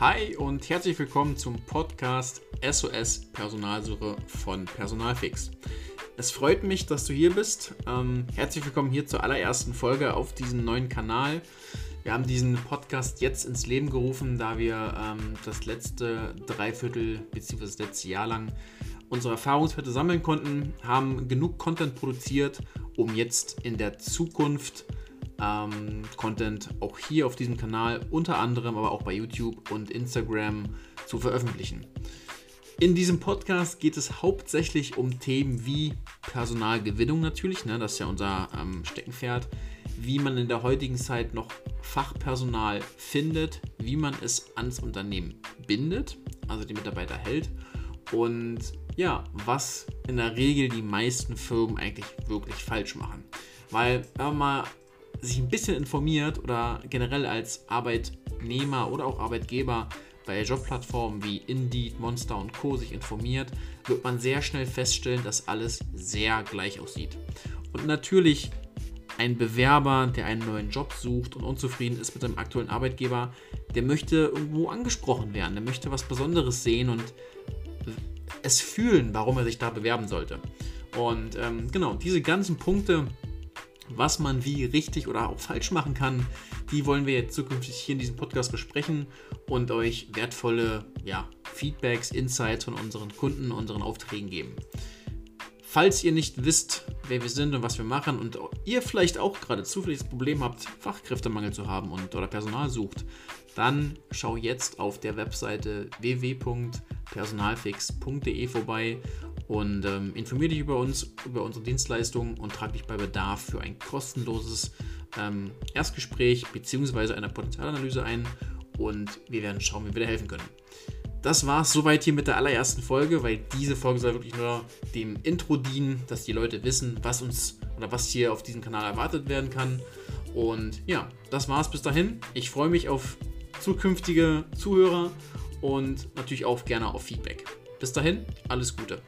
Hi und herzlich willkommen zum Podcast SOS Personalsuche von Personalfix. Es freut mich, dass du hier bist. Ähm, herzlich willkommen hier zur allerersten Folge auf diesem neuen Kanal. Wir haben diesen Podcast jetzt ins Leben gerufen, da wir ähm, das letzte Dreiviertel bzw. das letzte Jahr lang unsere Erfahrungswerte sammeln konnten, haben genug Content produziert, um jetzt in der Zukunft ähm, Content auch hier auf diesem Kanal, unter anderem aber auch bei YouTube und Instagram zu veröffentlichen. In diesem Podcast geht es hauptsächlich um Themen wie Personalgewinnung natürlich, ne, das ist ja unser ähm, Steckenpferd, wie man in der heutigen Zeit noch Fachpersonal findet, wie man es ans Unternehmen bindet, also die Mitarbeiter hält und ja, was in der Regel die meisten Firmen eigentlich wirklich falsch machen. Weil, wenn man mal sich ein bisschen informiert oder generell als Arbeitnehmer oder auch Arbeitgeber bei Jobplattformen wie Indeed, Monster und Co. sich informiert, wird man sehr schnell feststellen, dass alles sehr gleich aussieht. Und natürlich ein Bewerber, der einen neuen Job sucht und unzufrieden ist mit seinem aktuellen Arbeitgeber, der möchte irgendwo angesprochen werden, der möchte was Besonderes sehen und es fühlen, warum er sich da bewerben sollte. Und ähm, genau, diese ganzen Punkte was man wie richtig oder auch falsch machen kann, die wollen wir jetzt zukünftig hier in diesem Podcast besprechen und euch wertvolle ja, Feedbacks, Insights von unseren Kunden, unseren Aufträgen geben. Falls ihr nicht wisst, wer wir sind und was wir machen und ihr vielleicht auch gerade zufällig das Problem habt, Fachkräftemangel zu haben und oder Personal sucht, dann schau jetzt auf der Webseite www.personalfix.de vorbei und ähm, informiere dich über uns, über unsere Dienstleistungen und trage dich bei Bedarf für ein kostenloses ähm, Erstgespräch bzw. eine Potenzialanalyse ein und wir werden schauen, wie wir dir helfen können. Das war es soweit hier mit der allerersten Folge, weil diese Folge soll wirklich nur dem Intro dienen, dass die Leute wissen, was uns oder was hier auf diesem Kanal erwartet werden kann. Und ja, das war es bis dahin. Ich freue mich auf zukünftige Zuhörer und natürlich auch gerne auf Feedback. Bis dahin, alles Gute.